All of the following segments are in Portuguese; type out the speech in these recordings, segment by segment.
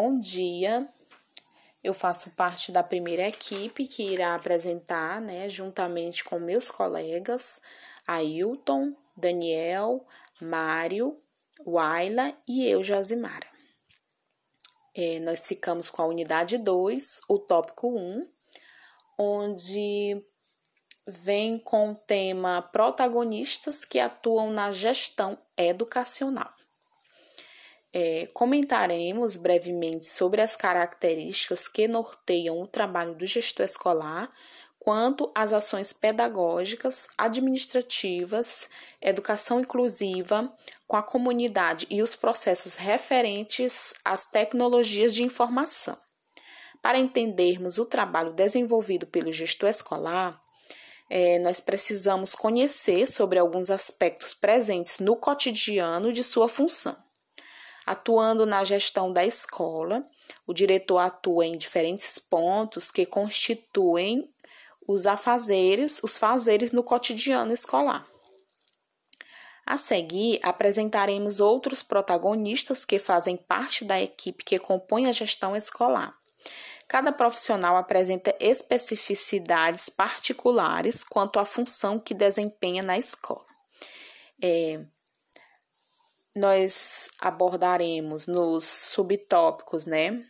bom dia. Eu faço parte da primeira equipe que irá apresentar, né, juntamente com meus colegas, Ailton, Daniel, Mário, Waila e eu, Josimara. É, nós ficamos com a unidade 2, o tópico 1, onde vem com o tema protagonistas que atuam na gestão educacional. É, comentaremos brevemente sobre as características que norteiam o trabalho do gestor escolar quanto às ações pedagógicas, administrativas, educação inclusiva com a comunidade e os processos referentes às tecnologias de informação. Para entendermos o trabalho desenvolvido pelo gestor escolar, é, nós precisamos conhecer sobre alguns aspectos presentes no cotidiano de sua função. Atuando na gestão da escola, o diretor atua em diferentes pontos que constituem os afazeres, os fazeres no cotidiano escolar. A seguir, apresentaremos outros protagonistas que fazem parte da equipe que compõe a gestão escolar. Cada profissional apresenta especificidades particulares quanto à função que desempenha na escola. É, nós abordaremos nos subtópicos, né?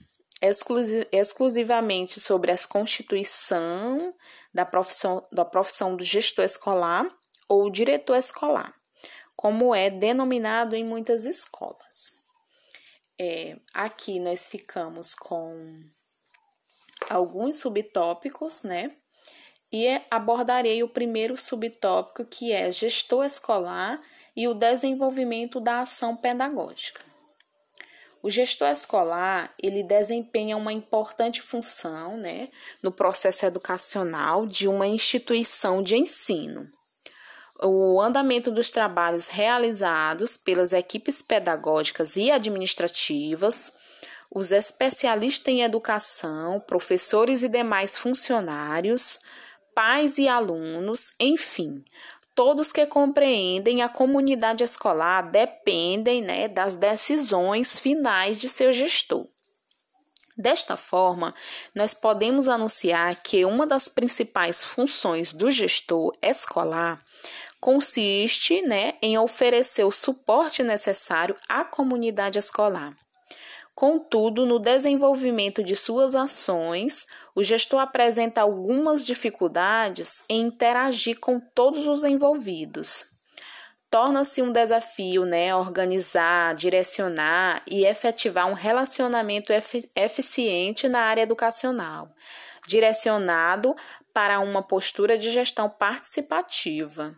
exclusivamente sobre a constituição da profissão, da profissão do gestor escolar ou diretor escolar, como é denominado em muitas escolas. É, aqui nós ficamos com alguns subtópicos, né? E abordarei o primeiro subtópico, que é gestor escolar e o desenvolvimento da ação pedagógica. O gestor escolar, ele desempenha uma importante função, né, no processo educacional de uma instituição de ensino. O andamento dos trabalhos realizados pelas equipes pedagógicas e administrativas, os especialistas em educação, professores e demais funcionários, pais e alunos, enfim, todos que compreendem a comunidade escolar dependem né, das decisões finais de seu gestor. Desta forma, nós podemos anunciar que uma das principais funções do gestor escolar consiste né, em oferecer o suporte necessário à comunidade escolar. Contudo, no desenvolvimento de suas ações, o gestor apresenta algumas dificuldades em interagir com todos os envolvidos. Torna-se um desafio né, organizar, direcionar e efetivar um relacionamento eficiente na área educacional, direcionado para uma postura de gestão participativa.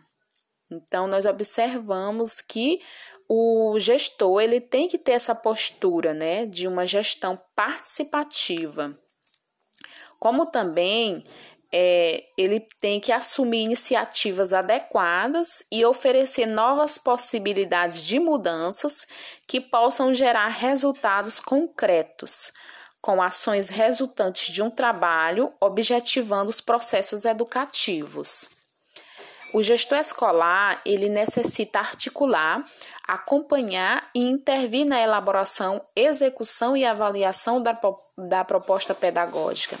Então, nós observamos que o gestor ele tem que ter essa postura, né, de uma gestão participativa, como também é, ele tem que assumir iniciativas adequadas e oferecer novas possibilidades de mudanças que possam gerar resultados concretos, com ações resultantes de um trabalho objetivando os processos educativos. O gestor escolar, ele necessita articular, acompanhar e intervir na elaboração, execução e avaliação da, da proposta pedagógica,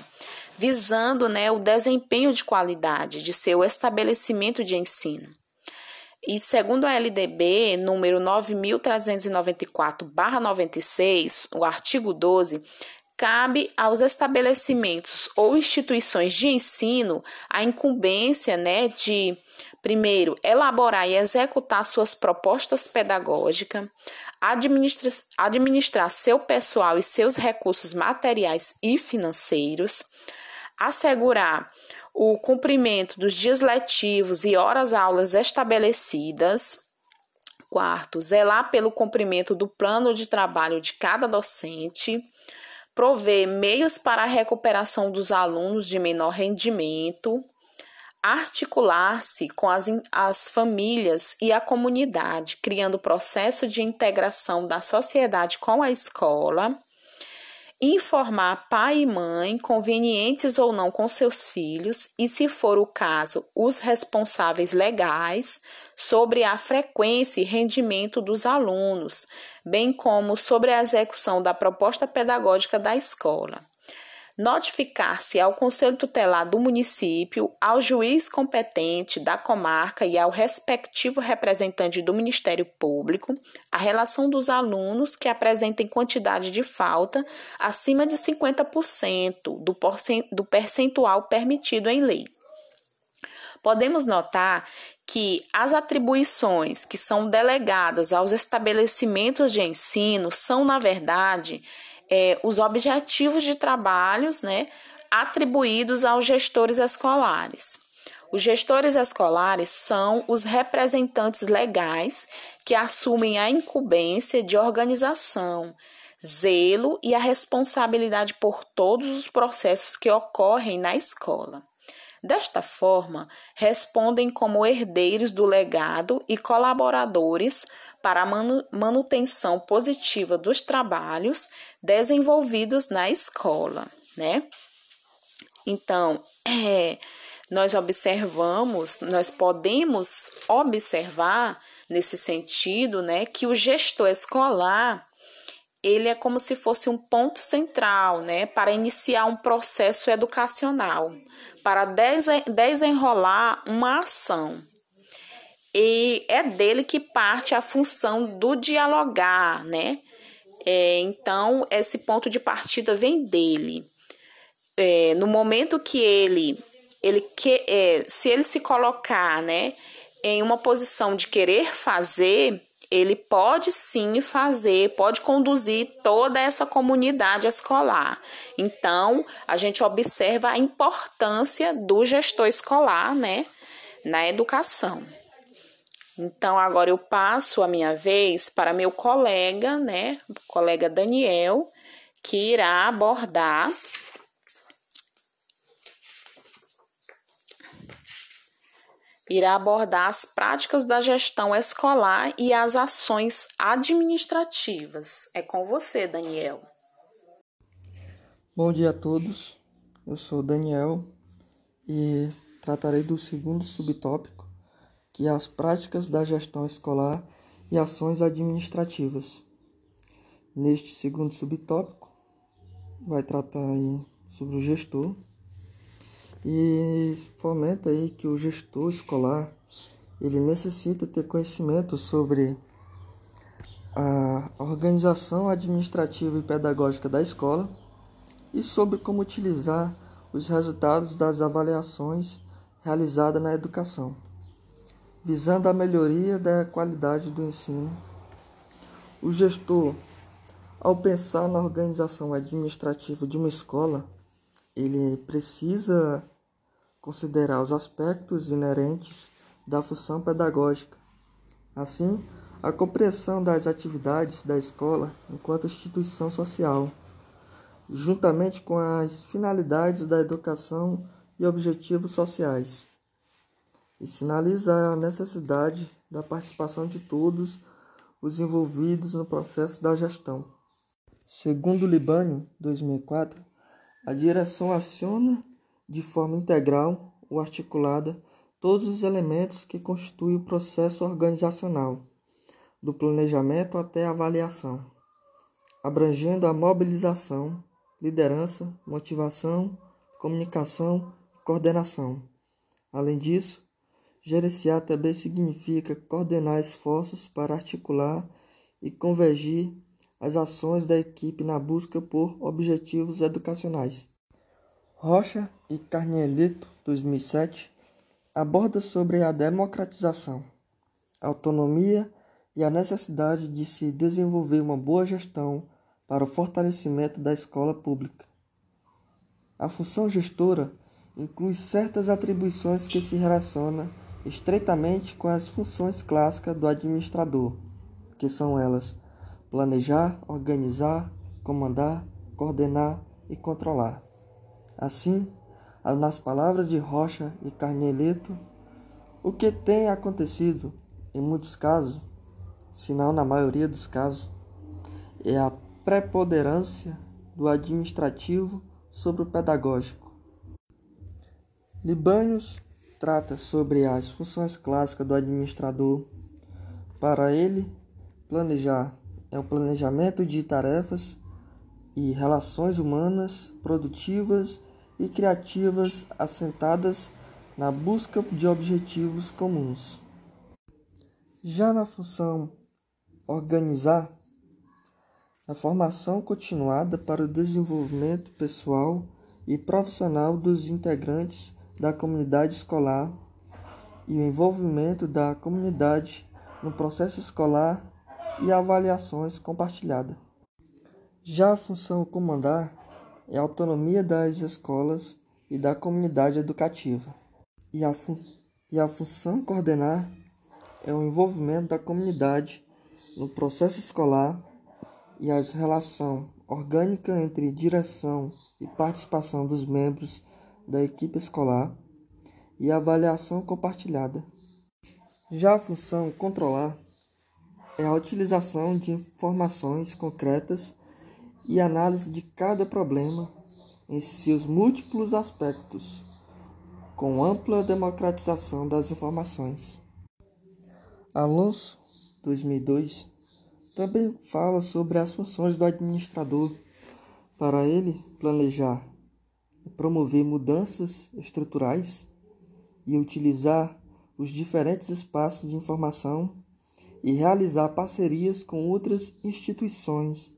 visando né, o desempenho de qualidade de seu estabelecimento de ensino. E segundo a LDB, número 9394/96, o artigo 12, cabe aos estabelecimentos ou instituições de ensino a incumbência né, de, primeiro, elaborar e executar suas propostas pedagógicas, administrar, seu pessoal e seus recursos materiais e financeiros, assegurar o cumprimento dos dias letivos e horas-aulas estabelecidas. Quarto, zelar pelo cumprimento do plano de trabalho de cada docente prover meios para a recuperação dos alunos de menor rendimento, articular-se com as, as famílias e a comunidade, criando processo de integração da sociedade com a escola, informar pai e mãe, convenientes ou não com seus filhos, e, se for o caso, os responsáveis legais, sobre a frequência e rendimento dos alunos, bem como sobre a execução da proposta pedagógica da escola notificar-se ao Conselho Tutelar do município, ao juiz competente da comarca e ao respectivo representante do Ministério Público a relação dos alunos que apresentem quantidade de falta acima de 50% do percentual permitido em lei. Podemos notar que as atribuições que são delegadas aos estabelecimentos de ensino são, na verdade, é, os objetivos de trabalhos né, atribuídos aos gestores escolares. Os gestores escolares são os representantes legais que assumem a incumbência de organização, zelo e a responsabilidade por todos os processos que ocorrem na escola. Desta forma, respondem como herdeiros do legado e colaboradores para a manutenção positiva dos trabalhos desenvolvidos na escola, né? Então, é, nós observamos, nós podemos observar nesse sentido, né, que o gestor escolar ele é como se fosse um ponto central, né, para iniciar um processo educacional, para desenrolar uma ação. E é dele que parte a função do dialogar, né? É, então, esse ponto de partida vem dele. É, no momento que ele, ele que, é, se ele se colocar, né, em uma posição de querer fazer, ele pode sim fazer, pode conduzir toda essa comunidade escolar. Então, a gente observa a importância do gestor escolar, né, na educação. Então, agora eu passo a minha vez para meu colega, né, colega Daniel, que irá abordar irá abordar as práticas da gestão escolar e as ações administrativas. É com você, Daniel. Bom dia a todos. Eu sou Daniel e tratarei do segundo subtópico, que é as práticas da gestão escolar e ações administrativas. Neste segundo subtópico, vai tratar sobre o gestor e fomenta aí que o gestor escolar ele necessita ter conhecimento sobre a organização administrativa e pedagógica da escola e sobre como utilizar os resultados das avaliações realizadas na educação, visando a melhoria da qualidade do ensino. O gestor, ao pensar na organização administrativa de uma escola, ele precisa considerar os aspectos inerentes da função pedagógica. Assim, a compreensão das atividades da escola enquanto instituição social, juntamente com as finalidades da educação e objetivos sociais, e sinaliza a necessidade da participação de todos os envolvidos no processo da gestão. Segundo Libânio, 2004, a direção aciona de forma integral ou articulada todos os elementos que constituem o processo organizacional, do planejamento até a avaliação, abrangendo a mobilização, liderança, motivação, comunicação e coordenação. Além disso, gerenciar também significa coordenar esforços para articular e convergir as ações da equipe na busca por objetivos educacionais. Rocha e Carnielito, 2007, aborda sobre a democratização, autonomia e a necessidade de se desenvolver uma boa gestão para o fortalecimento da escola pública. A função gestora inclui certas atribuições que se relacionam estreitamente com as funções clássicas do administrador, que são elas: planejar, organizar, comandar, coordenar e controlar. Assim, nas palavras de Rocha e Carneleto, o que tem acontecido em muitos casos, se não na maioria dos casos, é a preponderância do administrativo sobre o pedagógico. Libânios trata sobre as funções clássicas do administrador. Para ele, planejar é o planejamento de tarefas e relações humanas produtivas e criativas assentadas na busca de objetivos comuns. Já na função organizar, a formação continuada para o desenvolvimento pessoal e profissional dos integrantes da comunidade escolar e o envolvimento da comunidade no processo escolar e avaliações compartilhadas. Já a função comandar é a autonomia das escolas e da comunidade educativa. E a, e a função coordenar é o envolvimento da comunidade no processo escolar e a relação orgânica entre direção e participação dos membros da equipe escolar e avaliação compartilhada. Já a função controlar é a utilização de informações concretas e análise de cada problema em seus múltiplos aspectos, com ampla democratização das informações. Alonso, 2002, também fala sobre as funções do administrador. Para ele, planejar promover mudanças estruturais e utilizar os diferentes espaços de informação e realizar parcerias com outras instituições,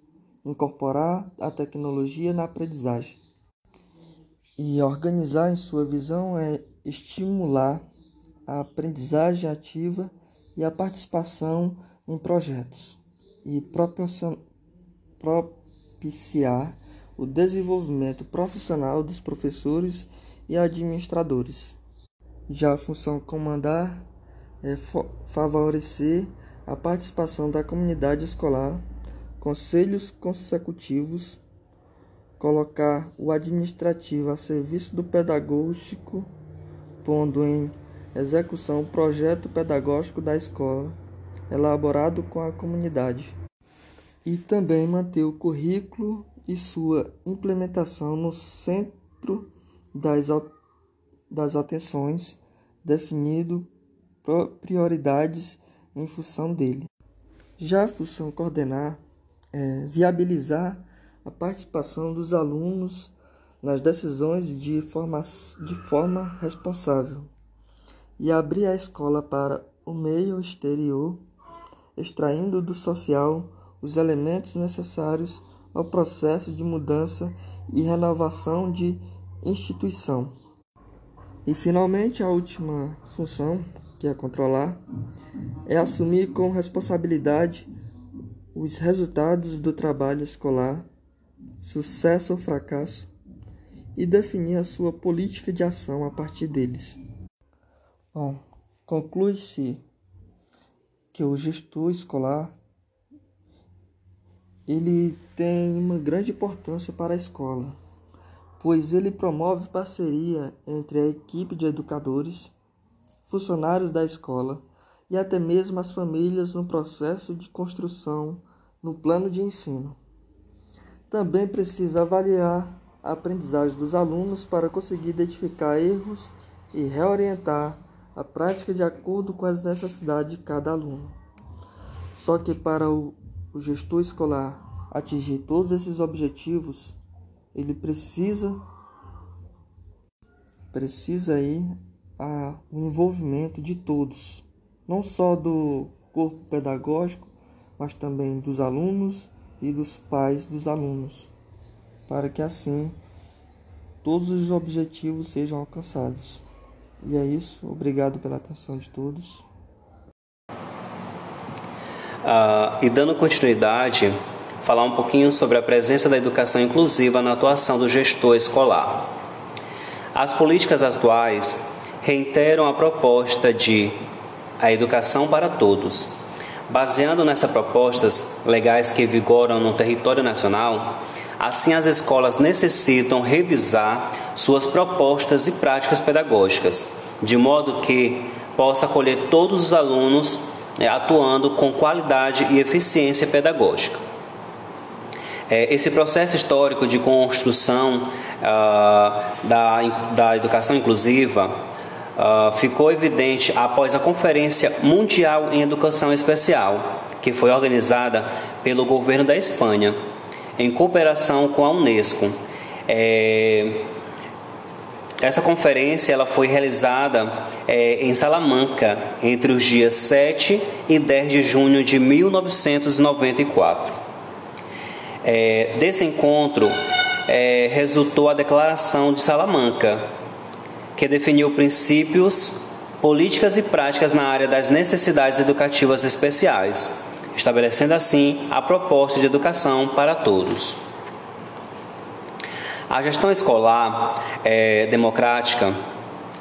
incorporar a tecnologia na aprendizagem. E organizar em sua visão é estimular a aprendizagem ativa e a participação em projetos e propiciar o desenvolvimento profissional dos professores e administradores. Já a função comandar é favorecer a participação da comunidade escolar, conselhos consecutivos, colocar o administrativo a serviço do pedagógico, pondo em execução o projeto pedagógico da escola, elaborado com a comunidade, e também manter o currículo e sua implementação no centro das, das atenções, definido prioridades em função dele. Já a função coordenar é viabilizar a participação dos alunos nas decisões de forma, de forma responsável e abrir a escola para o meio exterior, extraindo do social os elementos necessários ao processo de mudança e renovação de instituição. E finalmente a última função que é controlar, é assumir com responsabilidade os resultados do trabalho escolar, sucesso ou fracasso, e definir a sua política de ação a partir deles. Bom, conclui-se que o gestor escolar ele tem uma grande importância para a escola, pois ele promove parceria entre a equipe de educadores funcionários da escola e até mesmo as famílias no processo de construção no plano de ensino. Também precisa avaliar a aprendizagem dos alunos para conseguir identificar erros e reorientar a prática de acordo com as necessidades de cada aluno. Só que para o, gestor escolar atingir todos esses objetivos, ele precisa precisa ir a, o envolvimento de todos, não só do corpo pedagógico, mas também dos alunos e dos pais dos alunos, para que assim todos os objetivos sejam alcançados. E é isso, obrigado pela atenção de todos. Uh, e dando continuidade, falar um pouquinho sobre a presença da educação inclusiva na atuação do gestor escolar. As políticas atuais reiteram a proposta de a educação para todos. Baseando nessas propostas legais que vigoram no território nacional, assim as escolas necessitam revisar suas propostas e práticas pedagógicas, de modo que possa acolher todos os alunos né, atuando com qualidade e eficiência pedagógica. É, esse processo histórico de construção uh, da, da educação inclusiva uh, ficou evidente após a Conferência Mundial em Educação Especial, que foi organizada pelo governo da Espanha, em cooperação com a Unesco. É, essa conferência ela foi realizada é, em Salamanca entre os dias 7 e 10 de junho de 1994. É, desse encontro é, resultou a Declaração de Salamanca, que definiu princípios, políticas e práticas na área das necessidades educativas especiais, estabelecendo assim a proposta de educação para todos. A gestão escolar é, democrática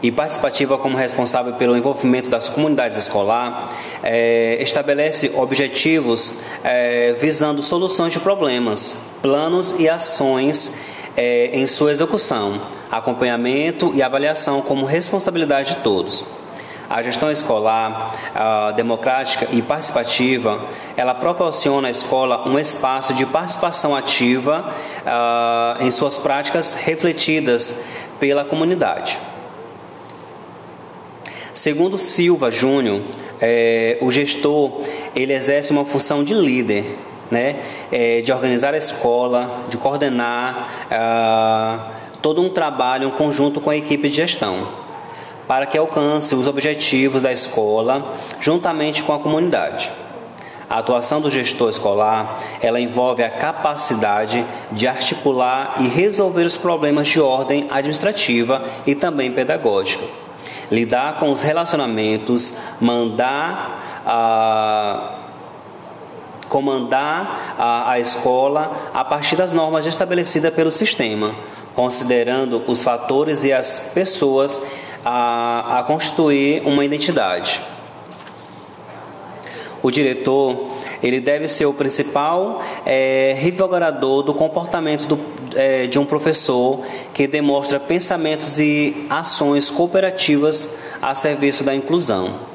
e participativa como responsável pelo envolvimento das comunidades escolar é, estabelece objetivos é, visando soluções de problemas, planos e ações é, em sua execução, acompanhamento e avaliação como responsabilidade de todos. A gestão escolar democrática e participativa, ela proporciona à escola um espaço de participação ativa em suas práticas refletidas pela comunidade. Segundo Silva Júnior, é, o gestor ele exerce uma função de líder, né, é, de organizar a escola, de coordenar todo um trabalho, um conjunto com a equipe de gestão para que alcance os objetivos da escola juntamente com a comunidade. A atuação do gestor escolar, ela envolve a capacidade de articular e resolver os problemas de ordem administrativa e também pedagógica. Lidar com os relacionamentos, mandar a comandar a, a escola a partir das normas estabelecidas pelo sistema, considerando os fatores e as pessoas a, a constituir uma identidade. O diretor ele deve ser o principal é, do comportamento do, é, de um professor que demonstra pensamentos e ações cooperativas a serviço da inclusão.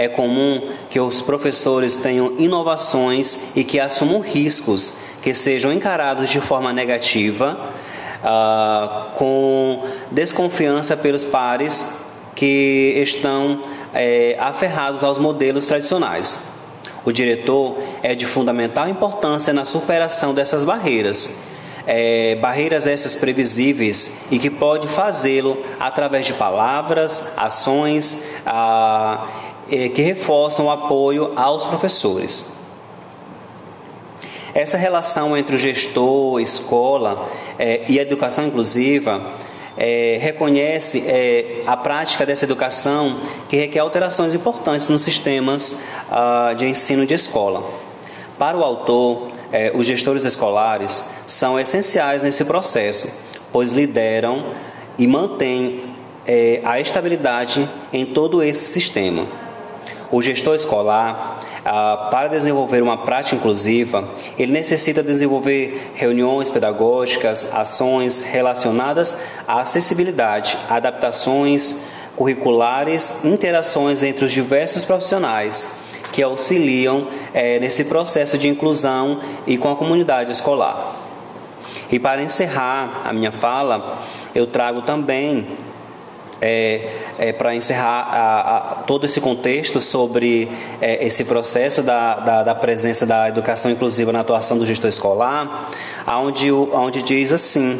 É comum que os professores tenham inovações e que assumam riscos que sejam encarados de forma negativa uh, com desconfiança pelos pares que estão é, aferrados aos modelos tradicionais. O diretor é de fundamental importância na superação dessas barreiras. É, barreiras essas previsíveis e que pode fazê-lo através de palavras, ações ah, é, que reforçam o apoio aos professores. Essa relação entre o gestor, escola é, e a educação inclusiva é, reconhece é, a prática dessa educação que requer alterações importantes nos sistemas ah, de ensino de escola. Para o autor, é, os gestores escolares são essenciais nesse processo, pois lideram e mantêm é, a estabilidade em todo esse sistema. O gestor escolar ah, para desenvolver uma prática inclusiva, ele necessita desenvolver reuniões pedagógicas, ações relacionadas à acessibilidade, adaptações curriculares, interações entre os diversos profissionais que auxiliam eh, nesse processo de inclusão e com a comunidade escolar. E para encerrar a minha fala, eu trago também é, é, para encerrar a, a, todo esse contexto sobre é, esse processo da, da, da, presença da educação inclusiva na atuação do gestor escolar, onde, onde diz assim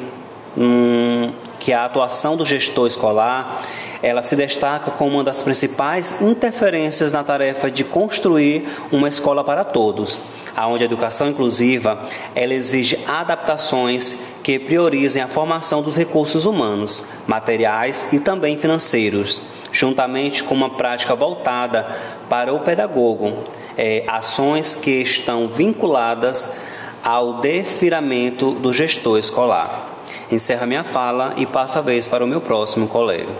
hum, que a atuação do gestor escolar ela se destaca como uma das principais interferências na tarefa de construir uma escola para todos, aonde a educação inclusiva ela exige adaptações que priorizem a formação dos recursos humanos, materiais e também financeiros, juntamente com uma prática voltada para o pedagogo, é, ações que estão vinculadas ao defiramento do gestor escolar. Encerra minha fala e passo a vez para o meu próximo colega.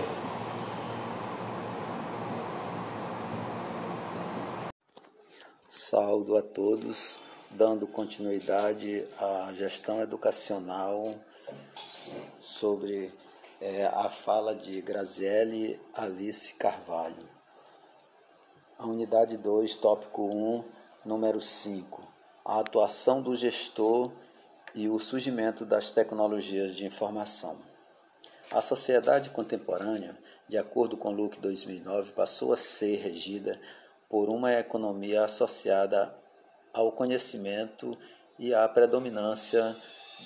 Saúdo a todos dando continuidade à gestão educacional sobre é, a fala de Graziele Alice Carvalho. A unidade 2, tópico 1, número 5. A atuação do gestor e o surgimento das tecnologias de informação. A sociedade contemporânea, de acordo com Luke 2009, passou a ser regida por uma economia associada ao conhecimento e à predominância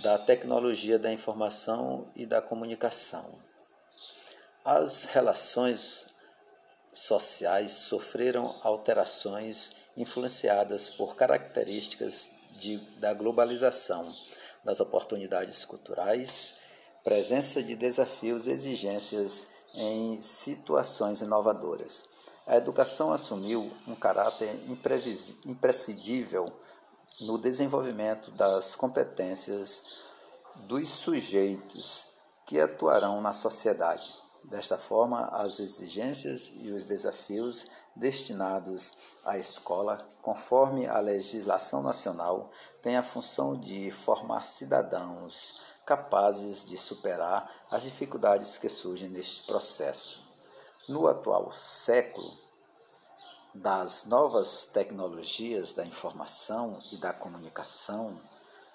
da tecnologia da informação e da comunicação. As relações sociais sofreram alterações influenciadas por características de, da globalização, das oportunidades culturais, presença de desafios e exigências em situações inovadoras. A educação assumiu um caráter imprescindível no desenvolvimento das competências dos sujeitos que atuarão na sociedade. Desta forma, as exigências e os desafios destinados à escola, conforme a legislação nacional, têm a função de formar cidadãos capazes de superar as dificuldades que surgem neste processo. No atual século, das novas tecnologias da informação e da comunicação,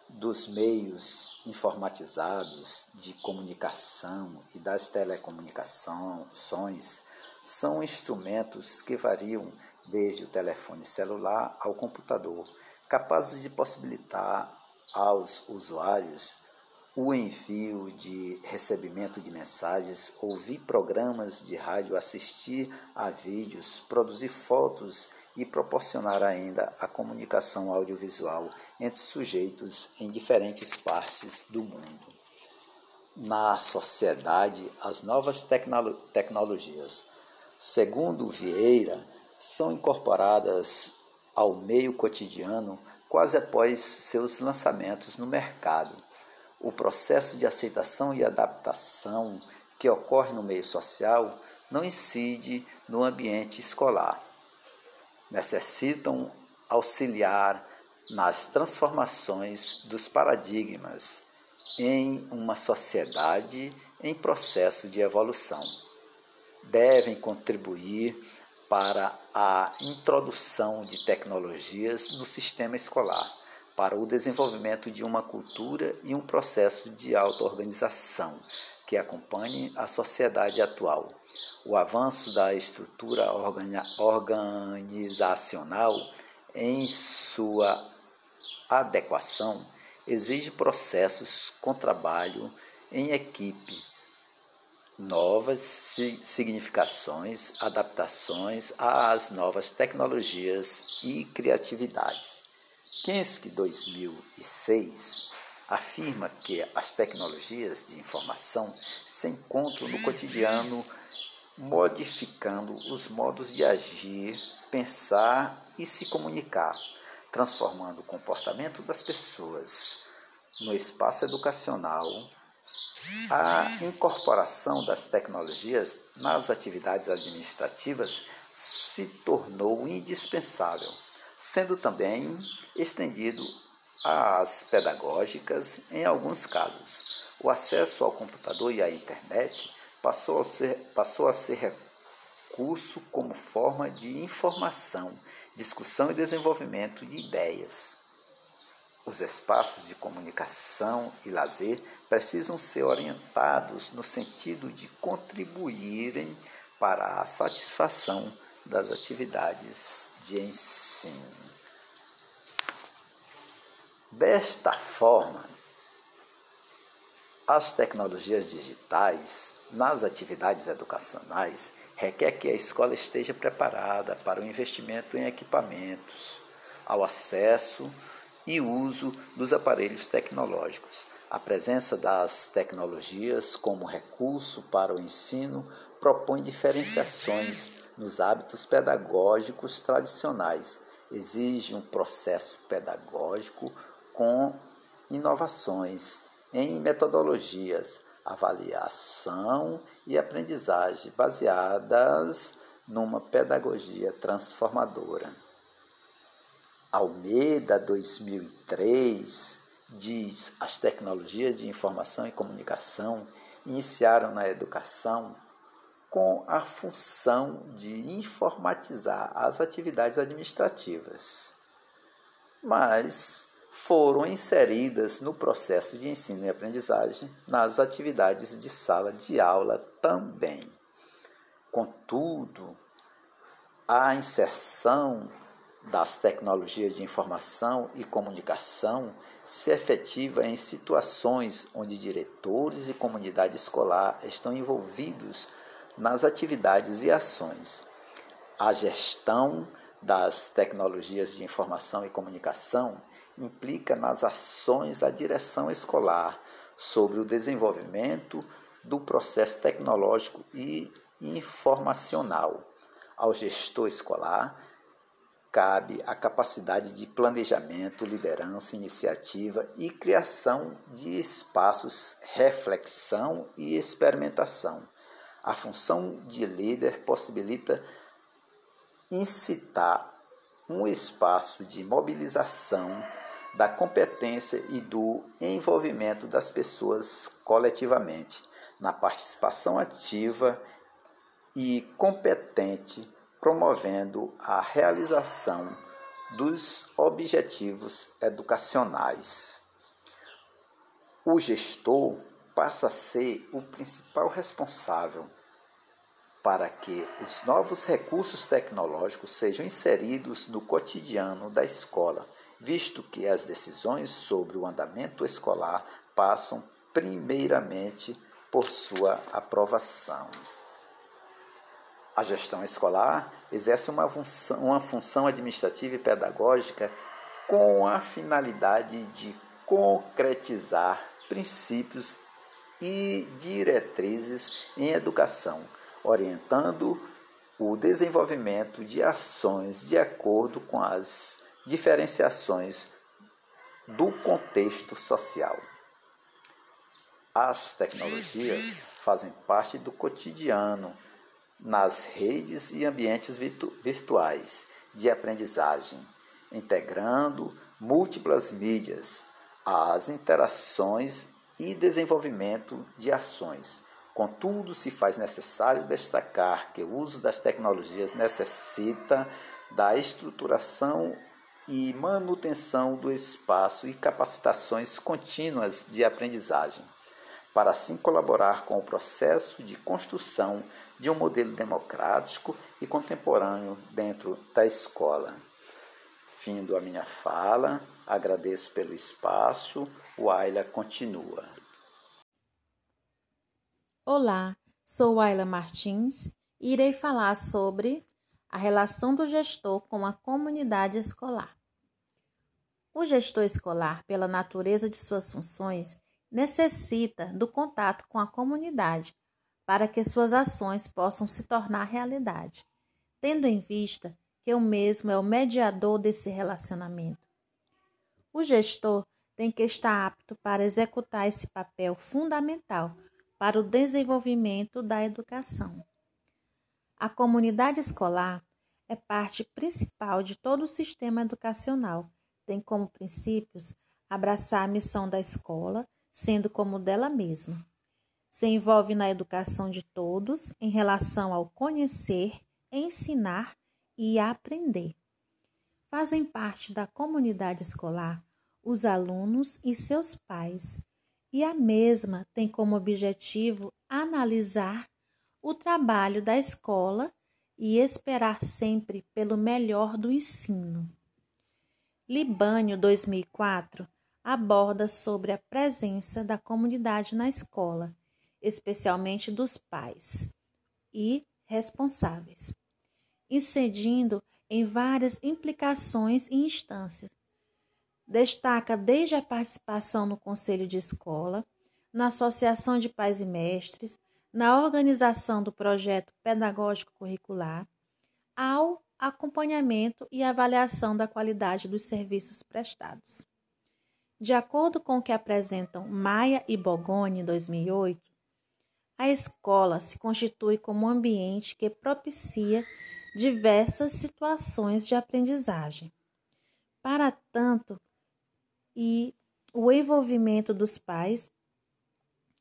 dos meios informatizados de comunicação e das telecomunicações, são instrumentos que variam desde o telefone celular ao computador, capazes de possibilitar aos usuários o envio de recebimento de mensagens, ouvir programas de rádio, assistir a vídeos, produzir fotos e proporcionar ainda a comunicação audiovisual entre sujeitos em diferentes partes do mundo. Na sociedade, as novas tecno tecnologias, segundo Vieira, são incorporadas ao meio cotidiano quase após seus lançamentos no mercado o processo de aceitação e adaptação que ocorre no meio social não incide no ambiente escolar. Necessitam auxiliar nas transformações dos paradigmas em uma sociedade em processo de evolução. Devem contribuir para a introdução de tecnologias no sistema escolar para o desenvolvimento de uma cultura e um processo de auto-organização que acompanhe a sociedade atual. O avanço da estrutura organizacional em sua adequação exige processos com trabalho em equipe, novas significações, adaptações às novas tecnologias e criatividades. Kinski 2006 afirma que as tecnologias de informação se encontram no cotidiano modificando os modos de agir, pensar e se comunicar, transformando o comportamento das pessoas. No espaço educacional, a incorporação das tecnologias nas atividades administrativas se tornou indispensável, sendo também estendido às pedagógicas em alguns casos. O acesso ao computador e à internet passou a ser, passou a ser recurso como forma de informação, discussão e desenvolvimento de ideias. Os espaços de comunicação e lazer precisam ser orientados no sentido de contribuírem para a satisfação das atividades de ensino. Desta forma, as tecnologias digitais nas atividades educacionais requer que a escola esteja preparada para o investimento em equipamentos, ao acesso e uso dos aparelhos tecnológicos. A presença das tecnologias como recurso para o ensino propõe diferenciações nos hábitos pedagógicos tradicionais, exige um processo pedagógico com inovações em metodologias, avaliação e aprendizagem baseadas numa pedagogia transformadora. Almeida 2003 diz: as tecnologias de informação e comunicação iniciaram na educação com a função de informatizar as atividades administrativas. Mas foram inseridas no processo de ensino e aprendizagem nas atividades de sala de aula também. Contudo, a inserção das tecnologias de informação e comunicação se efetiva em situações onde diretores e comunidade escolar estão envolvidos nas atividades e ações. A gestão das tecnologias de informação e comunicação implica nas ações da direção escolar sobre o desenvolvimento do processo tecnológico e informacional. Ao gestor escolar, cabe a capacidade de planejamento, liderança, iniciativa e criação de espaços, reflexão e experimentação. A função de líder possibilita incitar um espaço de mobilização da competência e do envolvimento das pessoas coletivamente na participação ativa e competente promovendo a realização dos objetivos educacionais. O gestor passa a ser o principal responsável para que os novos recursos tecnológicos sejam inseridos no cotidiano da escola, visto que as decisões sobre o andamento escolar passam primeiramente por sua aprovação. A gestão escolar exerce uma função, uma função administrativa e pedagógica com a finalidade de concretizar princípios e diretrizes em educação, orientando o desenvolvimento de ações de acordo com as diferenciações do contexto social. As tecnologias fazem parte do cotidiano nas redes e ambientes virtu virtuais de aprendizagem, integrando múltiplas mídias às interações e desenvolvimento de ações. Contudo, se faz necessário destacar que o uso das tecnologias necessita da estruturação e manutenção do espaço e capacitações contínuas de aprendizagem, para assim colaborar com o processo de construção de um modelo democrático e contemporâneo dentro da escola. Findo a minha fala, agradeço pelo espaço, o Ayla continua. Olá, sou Ayla Martins e irei falar sobre a relação do gestor com a comunidade escolar. O gestor escolar, pela natureza de suas funções, necessita do contato com a comunidade para que suas ações possam se tornar realidade, tendo em vista que o mesmo é o mediador desse relacionamento. O gestor tem que estar apto para executar esse papel fundamental para o desenvolvimento da educação. A comunidade escolar é parte principal de todo o sistema educacional. Tem como princípios abraçar a missão da escola, sendo como dela mesma se envolve na educação de todos em relação ao conhecer, ensinar e aprender. Fazem parte da comunidade escolar os alunos e seus pais, e a mesma tem como objetivo analisar o trabalho da escola e esperar sempre pelo melhor do ensino. Libânio 2004 aborda sobre a presença da comunidade na escola especialmente dos pais e responsáveis, incidindo em várias implicações e instâncias. Destaca desde a participação no conselho de escola, na associação de pais e mestres, na organização do projeto pedagógico curricular, ao acompanhamento e avaliação da qualidade dos serviços prestados. De acordo com o que apresentam Maia e Bogoni em 2008, a escola se constitui como um ambiente que propicia diversas situações de aprendizagem. Para tanto, e o envolvimento dos pais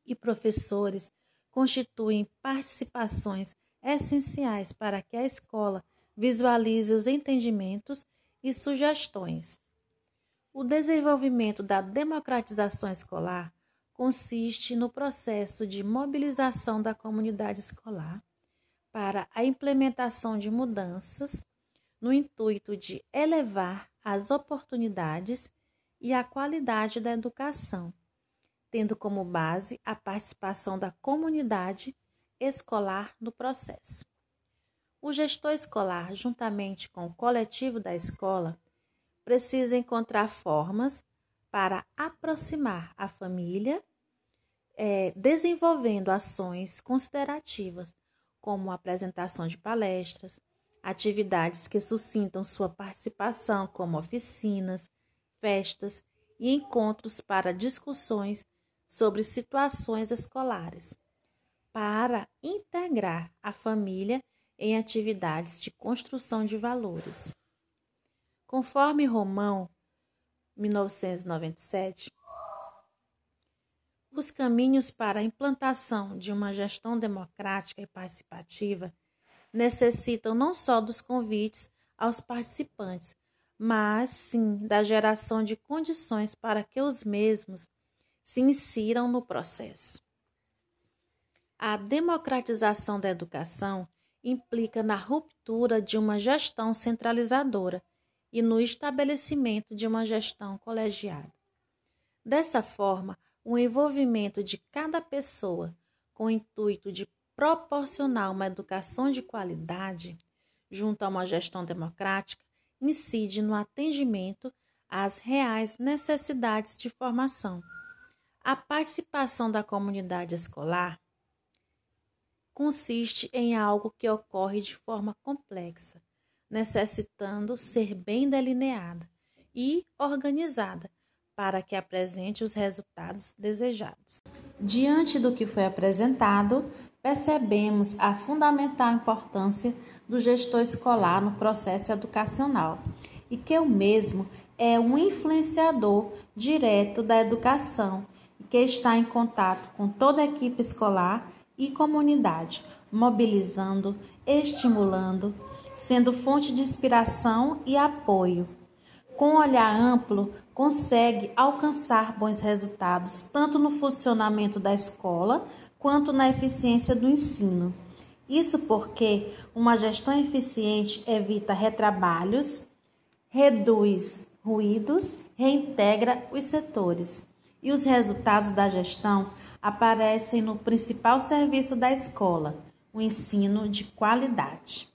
e professores constituem participações essenciais para que a escola visualize os entendimentos e sugestões. O desenvolvimento da democratização escolar consiste no processo de mobilização da comunidade escolar para a implementação de mudanças no intuito de elevar as oportunidades e a qualidade da educação, tendo como base a participação da comunidade escolar no processo. O gestor escolar, juntamente com o coletivo da escola, precisa encontrar formas para aproximar a família, é, desenvolvendo ações considerativas, como apresentação de palestras, atividades que suscitam sua participação, como oficinas, festas e encontros para discussões sobre situações escolares, para integrar a família em atividades de construção de valores. Conforme Romão, 1997, os caminhos para a implantação de uma gestão democrática e participativa necessitam não só dos convites aos participantes, mas sim da geração de condições para que os mesmos se insiram no processo. A democratização da educação implica na ruptura de uma gestão centralizadora e no estabelecimento de uma gestão colegiada. Dessa forma, o envolvimento de cada pessoa com o intuito de proporcionar uma educação de qualidade, junto a uma gestão democrática, incide no atendimento às reais necessidades de formação. A participação da comunidade escolar consiste em algo que ocorre de forma complexa, necessitando ser bem delineada e organizada para que apresente os resultados desejados. Diante do que foi apresentado, percebemos a fundamental importância do gestor escolar no processo educacional e que o mesmo é um influenciador direto da educação que está em contato com toda a equipe escolar e comunidade, mobilizando, estimulando, sendo fonte de inspiração e apoio com olhar amplo, consegue alcançar bons resultados tanto no funcionamento da escola quanto na eficiência do ensino. Isso porque uma gestão eficiente evita retrabalhos, reduz ruídos, reintegra os setores. E os resultados da gestão aparecem no principal serviço da escola, o ensino de qualidade.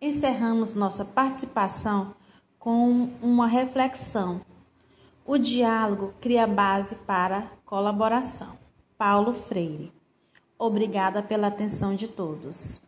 Encerramos nossa participação com uma reflexão. O diálogo cria base para colaboração. Paulo Freire. Obrigada pela atenção de todos.